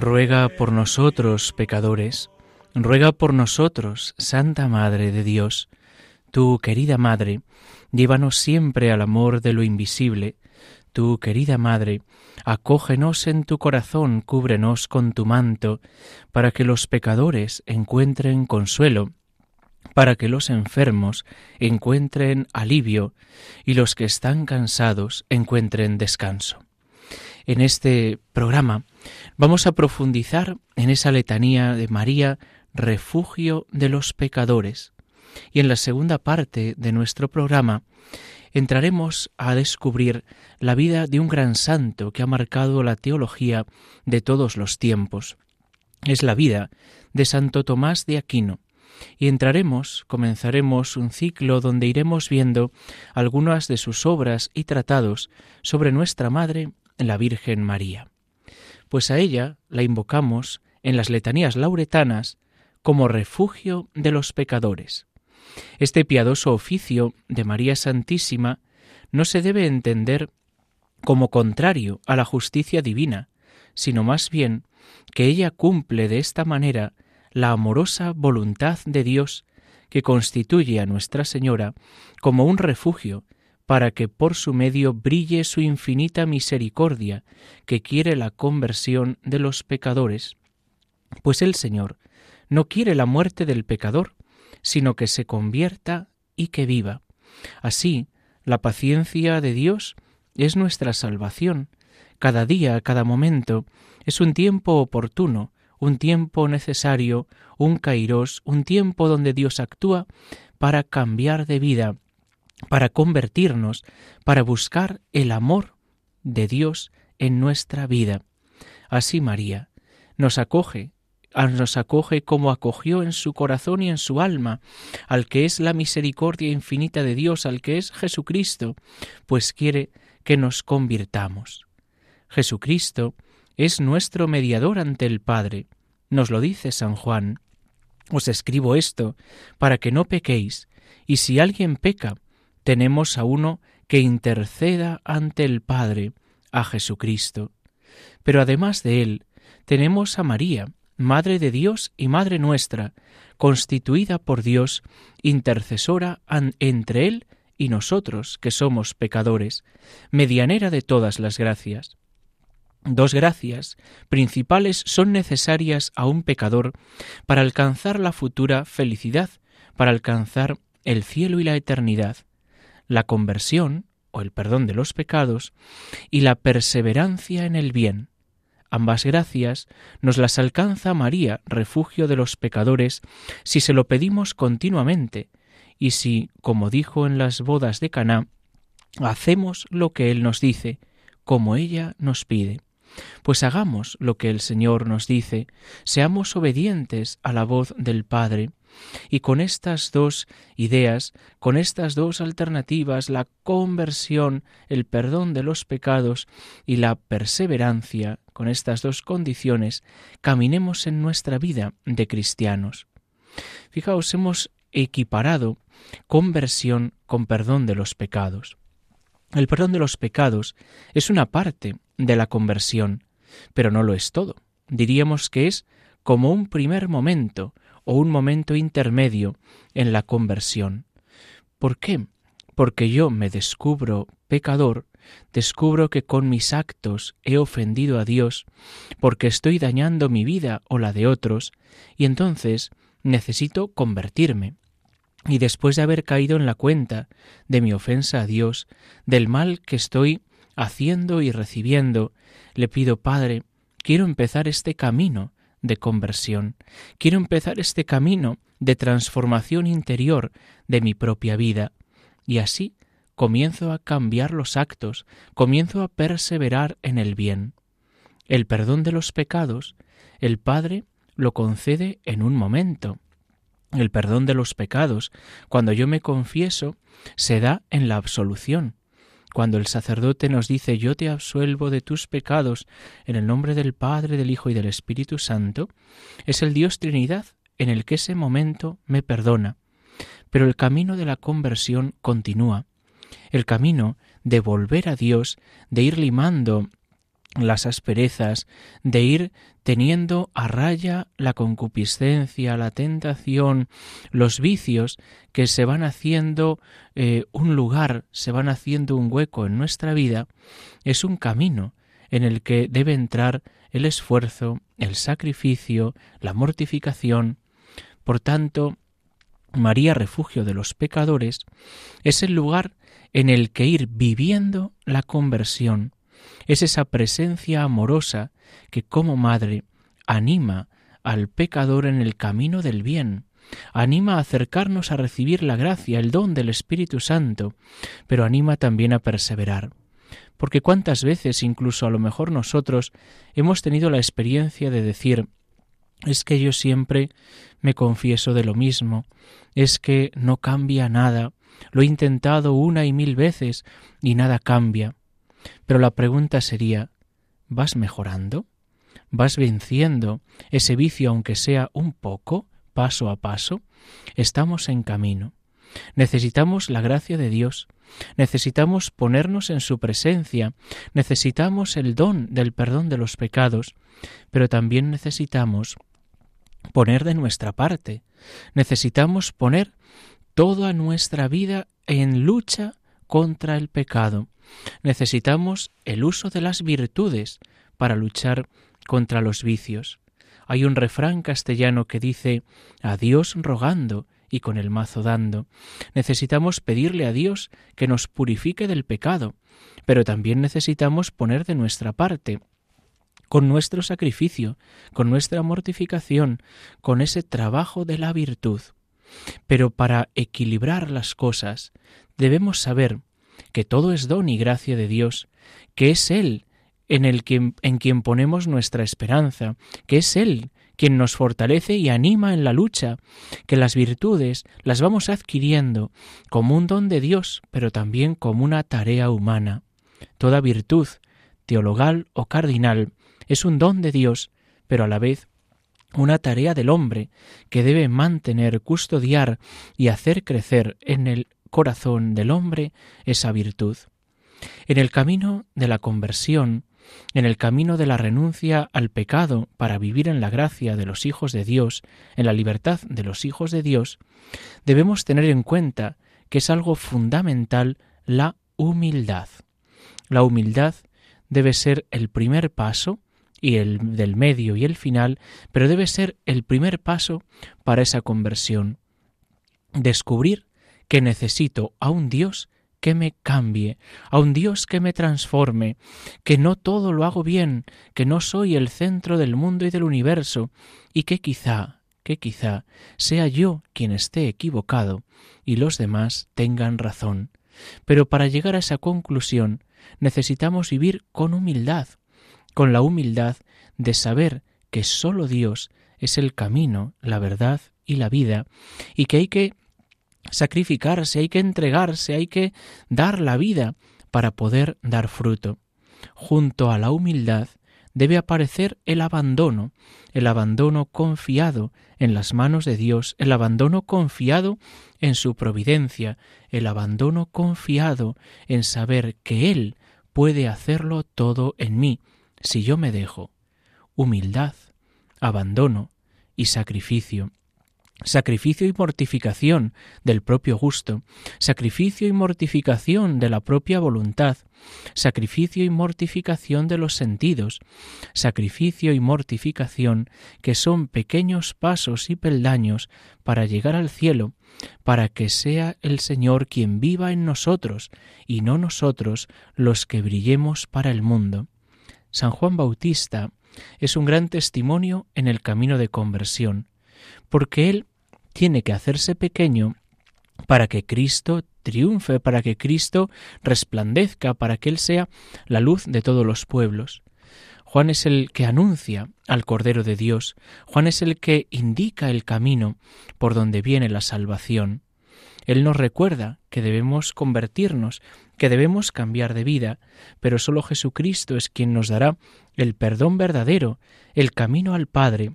Ruega por nosotros, pecadores, ruega por nosotros, Santa Madre de Dios. Tu querida Madre, llévanos siempre al amor de lo invisible. Tu querida Madre, acógenos en tu corazón, cúbrenos con tu manto, para que los pecadores encuentren consuelo, para que los enfermos encuentren alivio y los que están cansados encuentren descanso. En este programa vamos a profundizar en esa letanía de María, refugio de los pecadores. Y en la segunda parte de nuestro programa entraremos a descubrir la vida de un gran santo que ha marcado la teología de todos los tiempos. Es la vida de Santo Tomás de Aquino. Y entraremos, comenzaremos un ciclo donde iremos viendo algunas de sus obras y tratados sobre nuestra Madre, la Virgen María pues a ella la invocamos en las letanías lauretanas como refugio de los pecadores. Este piadoso oficio de María Santísima no se debe entender como contrario a la justicia divina, sino más bien que ella cumple de esta manera la amorosa voluntad de Dios que constituye a Nuestra Señora como un refugio para que por su medio brille su infinita misericordia, que quiere la conversión de los pecadores. Pues el Señor no quiere la muerte del pecador, sino que se convierta y que viva. Así, la paciencia de Dios es nuestra salvación. Cada día, cada momento, es un tiempo oportuno, un tiempo necesario, un kairos, un tiempo donde Dios actúa para cambiar de vida para convertirnos, para buscar el amor de Dios en nuestra vida. Así María nos acoge, nos acoge como acogió en su corazón y en su alma al que es la misericordia infinita de Dios, al que es Jesucristo, pues quiere que nos convirtamos. Jesucristo es nuestro mediador ante el Padre. Nos lo dice San Juan. Os escribo esto para que no pequéis, y si alguien peca, tenemos a uno que interceda ante el Padre, a Jesucristo. Pero además de él, tenemos a María, Madre de Dios y Madre nuestra, constituida por Dios, intercesora entre Él y nosotros, que somos pecadores, medianera de todas las gracias. Dos gracias principales son necesarias a un pecador para alcanzar la futura felicidad, para alcanzar el cielo y la eternidad la conversión o el perdón de los pecados y la perseverancia en el bien. Ambas gracias nos las alcanza María, refugio de los pecadores, si se lo pedimos continuamente y si, como dijo en las bodas de Caná, hacemos lo que él nos dice, como ella nos pide. Pues hagamos lo que el Señor nos dice, seamos obedientes a la voz del Padre, y con estas dos ideas, con estas dos alternativas, la conversión, el perdón de los pecados y la perseverancia, con estas dos condiciones, caminemos en nuestra vida de cristianos. Fijaos, hemos equiparado conversión con perdón de los pecados. El perdón de los pecados es una parte de la conversión, pero no lo es todo. Diríamos que es como un primer momento, o un momento intermedio en la conversión. ¿Por qué? Porque yo me descubro pecador, descubro que con mis actos he ofendido a Dios, porque estoy dañando mi vida o la de otros, y entonces necesito convertirme. Y después de haber caído en la cuenta de mi ofensa a Dios, del mal que estoy haciendo y recibiendo, le pido, Padre, quiero empezar este camino de conversión. Quiero empezar este camino de transformación interior de mi propia vida. Y así comienzo a cambiar los actos, comienzo a perseverar en el bien. El perdón de los pecados, el Padre lo concede en un momento. El perdón de los pecados, cuando yo me confieso, se da en la absolución. Cuando el sacerdote nos dice yo te absuelvo de tus pecados en el nombre del Padre, del Hijo y del Espíritu Santo, es el Dios Trinidad en el que ese momento me perdona. Pero el camino de la conversión continúa. El camino de volver a Dios, de ir limando las asperezas, de ir teniendo a raya la concupiscencia, la tentación, los vicios que se van haciendo eh, un lugar, se van haciendo un hueco en nuestra vida, es un camino en el que debe entrar el esfuerzo, el sacrificio, la mortificación. Por tanto, María, refugio de los pecadores, es el lugar en el que ir viviendo la conversión, es esa presencia amorosa que como madre anima al pecador en el camino del bien, anima a acercarnos a recibir la gracia, el don del Espíritu Santo, pero anima también a perseverar. Porque cuántas veces, incluso a lo mejor nosotros, hemos tenido la experiencia de decir es que yo siempre me confieso de lo mismo, es que no cambia nada, lo he intentado una y mil veces y nada cambia. Pero la pregunta sería, ¿vas mejorando? ¿Vas venciendo ese vicio aunque sea un poco, paso a paso? Estamos en camino. Necesitamos la gracia de Dios, necesitamos ponernos en su presencia, necesitamos el don del perdón de los pecados, pero también necesitamos poner de nuestra parte, necesitamos poner toda nuestra vida en lucha contra el pecado. Necesitamos el uso de las virtudes para luchar contra los vicios. Hay un refrán castellano que dice a Dios rogando y con el mazo dando. Necesitamos pedirle a Dios que nos purifique del pecado, pero también necesitamos poner de nuestra parte, con nuestro sacrificio, con nuestra mortificación, con ese trabajo de la virtud. Pero para equilibrar las cosas debemos saber que todo es don y gracia de Dios, que es Él en, el en quien ponemos nuestra esperanza, que es Él quien nos fortalece y anima en la lucha, que las virtudes las vamos adquiriendo como un don de Dios, pero también como una tarea humana. Toda virtud, teologal o cardinal, es un don de Dios, pero a la vez una tarea del hombre que debe mantener, custodiar y hacer crecer en el corazón del hombre esa virtud. En el camino de la conversión, en el camino de la renuncia al pecado para vivir en la gracia de los hijos de Dios, en la libertad de los hijos de Dios, debemos tener en cuenta que es algo fundamental la humildad. La humildad debe ser el primer paso y el del medio y el final, pero debe ser el primer paso para esa conversión. Descubrir que necesito a un Dios que me cambie, a un Dios que me transforme, que no todo lo hago bien, que no soy el centro del mundo y del universo, y que quizá, que quizá sea yo quien esté equivocado y los demás tengan razón. Pero para llegar a esa conclusión necesitamos vivir con humildad, con la humildad de saber que sólo Dios es el camino, la verdad y la vida, y que hay que sacrificarse, hay que entregarse, hay que dar la vida para poder dar fruto. Junto a la humildad debe aparecer el abandono, el abandono confiado en las manos de Dios, el abandono confiado en su providencia, el abandono confiado en saber que Él puede hacerlo todo en mí, si yo me dejo. Humildad, abandono y sacrificio sacrificio y mortificación del propio gusto, sacrificio y mortificación de la propia voluntad, sacrificio y mortificación de los sentidos, sacrificio y mortificación que son pequeños pasos y peldaños para llegar al cielo, para que sea el Señor quien viva en nosotros y no nosotros los que brillemos para el mundo. San Juan Bautista es un gran testimonio en el camino de conversión, porque Él tiene que hacerse pequeño para que Cristo triunfe, para que Cristo resplandezca, para que Él sea la luz de todos los pueblos. Juan es el que anuncia al Cordero de Dios, Juan es el que indica el camino por donde viene la salvación. Él nos recuerda que debemos convertirnos, que debemos cambiar de vida, pero sólo Jesucristo es quien nos dará el perdón verdadero, el camino al Padre.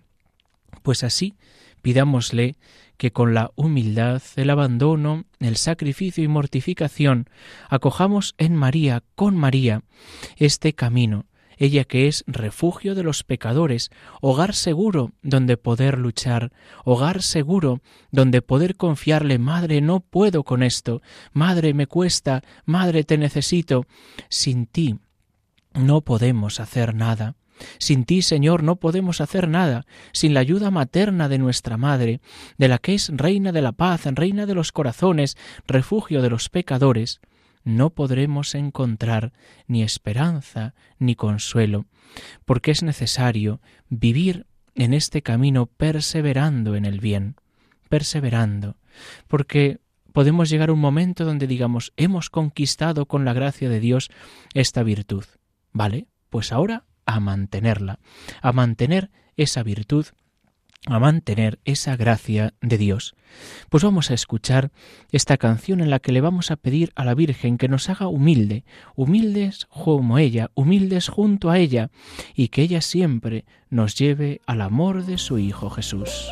Pues así pidámosle que con la humildad, el abandono, el sacrificio y mortificación acojamos en María, con María, este camino, ella que es refugio de los pecadores, hogar seguro donde poder luchar, hogar seguro donde poder confiarle, Madre, no puedo con esto, Madre, me cuesta, Madre, te necesito. Sin ti no podemos hacer nada. Sin ti, Señor, no podemos hacer nada, sin la ayuda materna de nuestra Madre, de la que es Reina de la paz, Reina de los corazones, refugio de los pecadores, no podremos encontrar ni esperanza ni consuelo, porque es necesario vivir en este camino perseverando en el bien, perseverando, porque podemos llegar a un momento donde digamos, hemos conquistado con la gracia de Dios esta virtud. ¿Vale? Pues ahora a mantenerla, a mantener esa virtud, a mantener esa gracia de Dios. Pues vamos a escuchar esta canción en la que le vamos a pedir a la Virgen que nos haga humilde, humildes como ella, humildes junto a ella, y que ella siempre nos lleve al amor de su Hijo Jesús.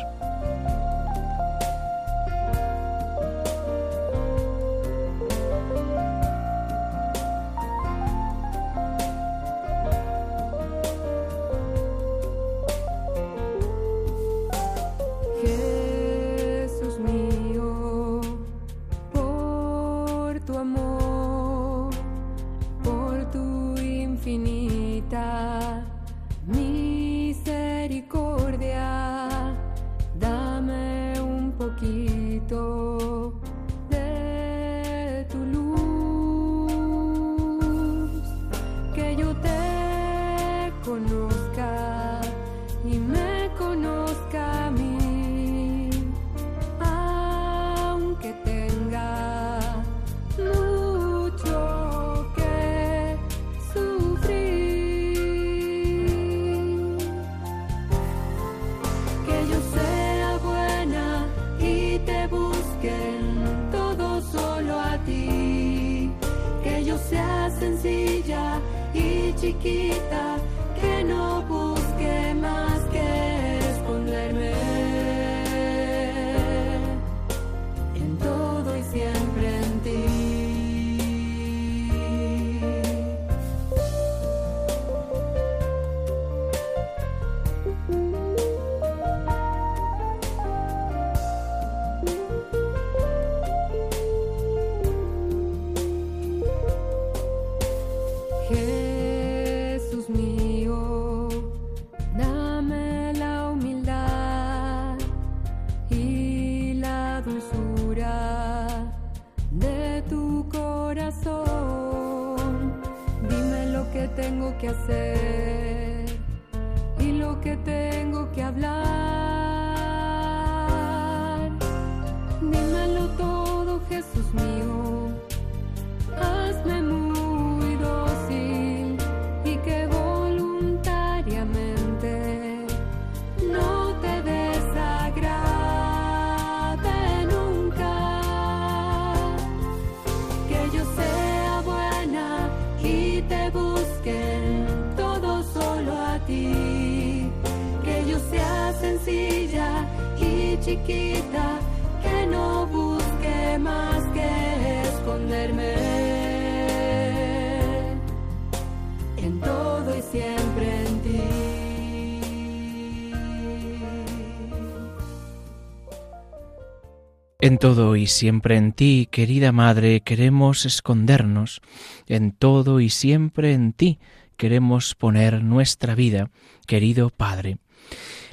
En todo y siempre en ti, querida Madre, queremos escondernos. En todo y siempre en ti queremos poner nuestra vida, querido Padre.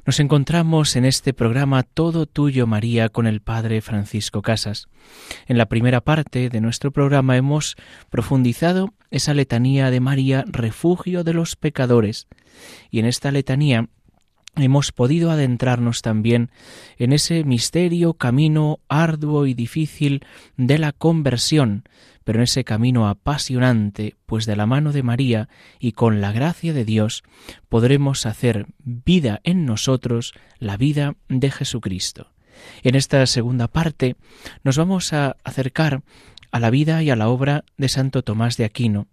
Nos encontramos en este programa Todo Tuyo María con el Padre Francisco Casas. En la primera parte de nuestro programa hemos profundizado esa letanía de María, refugio de los pecadores. Y en esta letanía hemos podido adentrarnos también en ese misterio, camino arduo y difícil de la conversión, pero en ese camino apasionante, pues de la mano de María y con la gracia de Dios podremos hacer vida en nosotros la vida de Jesucristo. En esta segunda parte nos vamos a acercar a la vida y a la obra de Santo Tomás de Aquino,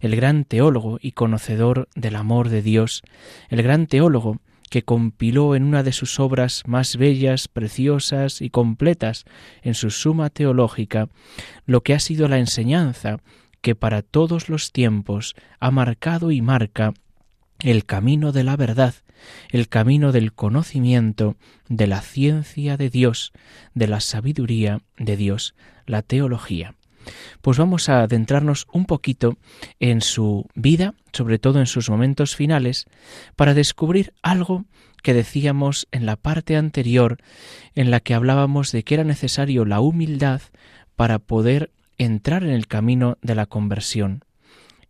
el gran teólogo y conocedor del amor de Dios, el gran teólogo que compiló en una de sus obras más bellas, preciosas y completas en su suma teológica lo que ha sido la enseñanza que para todos los tiempos ha marcado y marca el camino de la verdad, el camino del conocimiento, de la ciencia de Dios, de la sabiduría de Dios, la teología pues vamos a adentrarnos un poquito en su vida, sobre todo en sus momentos finales, para descubrir algo que decíamos en la parte anterior en la que hablábamos de que era necesario la humildad para poder entrar en el camino de la conversión.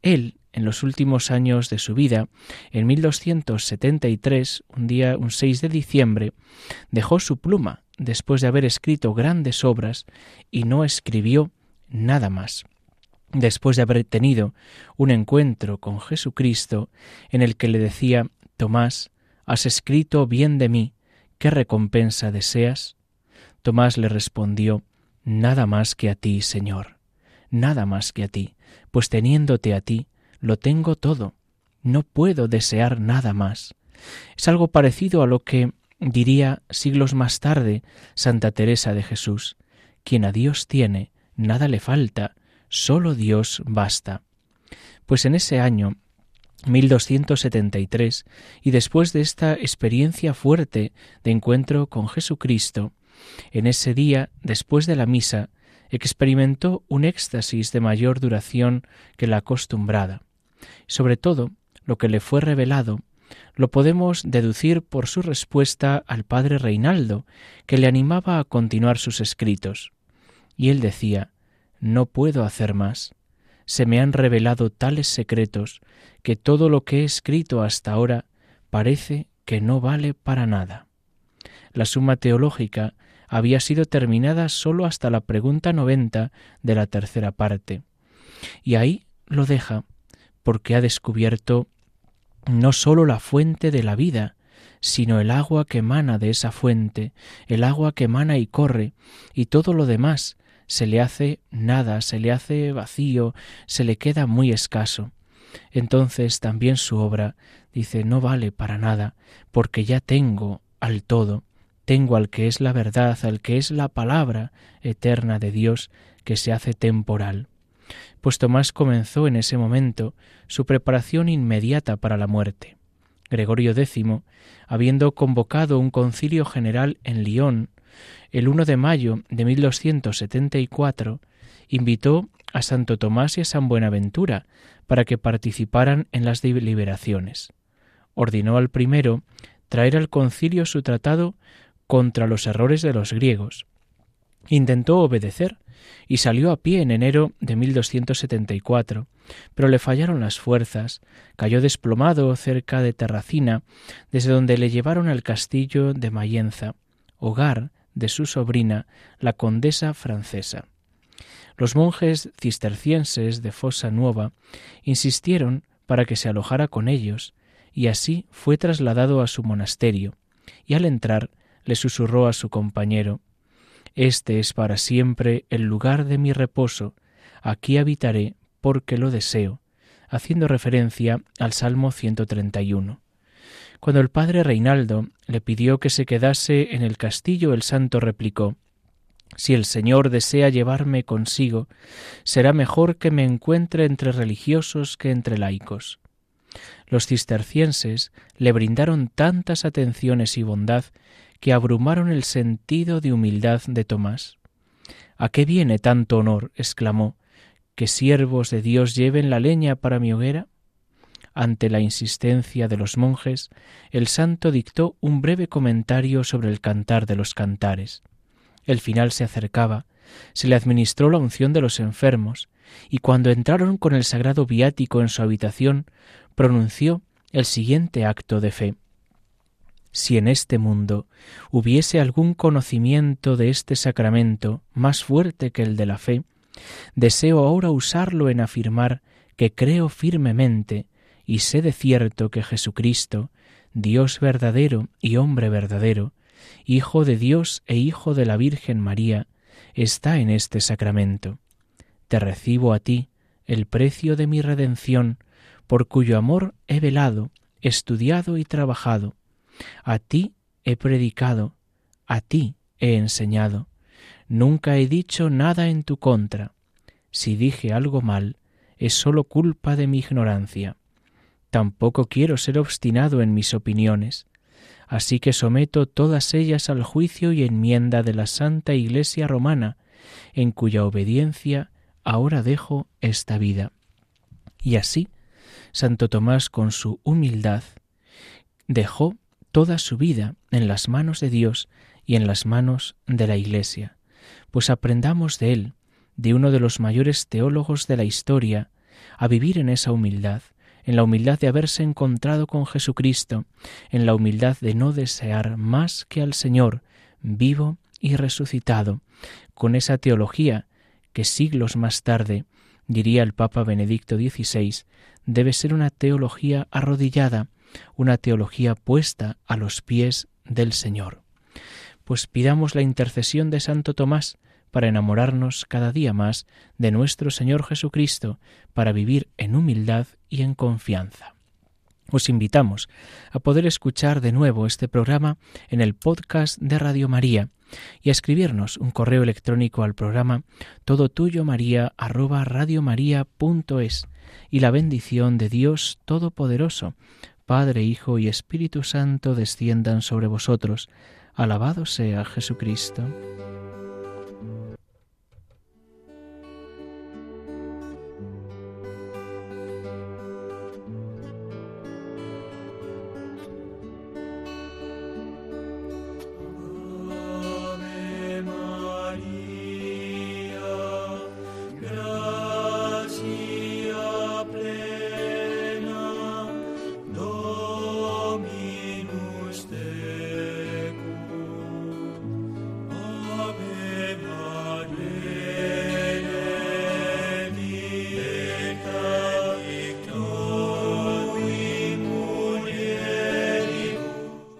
Él, en los últimos años de su vida, en 1273, un día, un 6 de diciembre, dejó su pluma después de haber escrito grandes obras y no escribió nada más. Después de haber tenido un encuentro con Jesucristo en el que le decía, Tomás, has escrito bien de mí, ¿qué recompensa deseas? Tomás le respondió, Nada más que a ti, Señor, nada más que a ti, pues teniéndote a ti, lo tengo todo, no puedo desear nada más. Es algo parecido a lo que diría siglos más tarde Santa Teresa de Jesús, quien a Dios tiene, nada le falta, solo Dios basta. Pues en ese año 1273, y después de esta experiencia fuerte de encuentro con Jesucristo, en ese día, después de la misa, experimentó un éxtasis de mayor duración que la acostumbrada. Sobre todo, lo que le fue revelado lo podemos deducir por su respuesta al padre Reinaldo, que le animaba a continuar sus escritos. Y él decía, No puedo hacer más. Se me han revelado tales secretos que todo lo que he escrito hasta ahora parece que no vale para nada. La suma teológica había sido terminada sólo hasta la pregunta noventa de la tercera parte. Y ahí lo deja, porque ha descubierto no sólo la fuente de la vida, sino el agua que emana de esa fuente, el agua que emana y corre, y todo lo demás se le hace nada, se le hace vacío, se le queda muy escaso. Entonces también su obra dice no vale para nada, porque ya tengo al todo, tengo al que es la verdad, al que es la palabra eterna de Dios que se hace temporal. Pues Tomás comenzó en ese momento su preparación inmediata para la muerte. Gregorio X, habiendo convocado un concilio general en Lyon el 1 de mayo de 1274, invitó a Santo Tomás y a San Buenaventura para que participaran en las deliberaciones. Ordenó al primero traer al concilio su tratado contra los errores de los griegos. Intentó obedecer y salió a pie en enero de 1274, pero le fallaron las fuerzas, cayó desplomado cerca de Terracina, desde donde le llevaron al castillo de Mayenza, hogar de su sobrina, la condesa francesa. Los monjes cistercienses de Fosa Nueva insistieron para que se alojara con ellos, y así fue trasladado a su monasterio, y al entrar le susurró a su compañero Este es para siempre el lugar de mi reposo, aquí habitaré porque lo deseo, haciendo referencia al Salmo 131. Cuando el padre Reinaldo le pidió que se quedase en el castillo, el santo replicó Si el Señor desea llevarme consigo, será mejor que me encuentre entre religiosos que entre laicos. Los cistercienses le brindaron tantas atenciones y bondad que abrumaron el sentido de humildad de Tomás. ¿A qué viene tanto honor? exclamó, que siervos de Dios lleven la leña para mi hoguera. Ante la insistencia de los monjes, el santo dictó un breve comentario sobre el cantar de los cantares. El final se acercaba, se le administró la unción de los enfermos, y cuando entraron con el sagrado viático en su habitación, pronunció el siguiente acto de fe. Si en este mundo hubiese algún conocimiento de este sacramento más fuerte que el de la fe, deseo ahora usarlo en afirmar que creo firmemente y sé de cierto que Jesucristo, Dios verdadero y hombre verdadero, Hijo de Dios e Hijo de la Virgen María, está en este sacramento. Te recibo a ti, el precio de mi redención, por cuyo amor he velado, estudiado y trabajado. A ti he predicado, a ti he enseñado. Nunca he dicho nada en tu contra. Si dije algo mal, es sólo culpa de mi ignorancia. Tampoco quiero ser obstinado en mis opiniones, así que someto todas ellas al juicio y enmienda de la Santa Iglesia romana, en cuya obediencia ahora dejo esta vida. Y así, Santo Tomás con su humildad dejó toda su vida en las manos de Dios y en las manos de la Iglesia. Pues aprendamos de él, de uno de los mayores teólogos de la historia, a vivir en esa humildad, en la humildad de haberse encontrado con Jesucristo, en la humildad de no desear más que al Señor, vivo y resucitado, con esa teología que siglos más tarde, diría el Papa Benedicto XVI, debe ser una teología arrodillada, una teología puesta a los pies del Señor. Pues pidamos la intercesión de Santo Tomás, para enamorarnos cada día más de nuestro Señor Jesucristo, para vivir en humildad y en confianza. Os invitamos a poder escuchar de nuevo este programa en el podcast de Radio María y a escribirnos un correo electrónico al programa todo tuyo maría y la bendición de Dios Todopoderoso, Padre, Hijo y Espíritu Santo desciendan sobre vosotros. Alabado sea Jesucristo.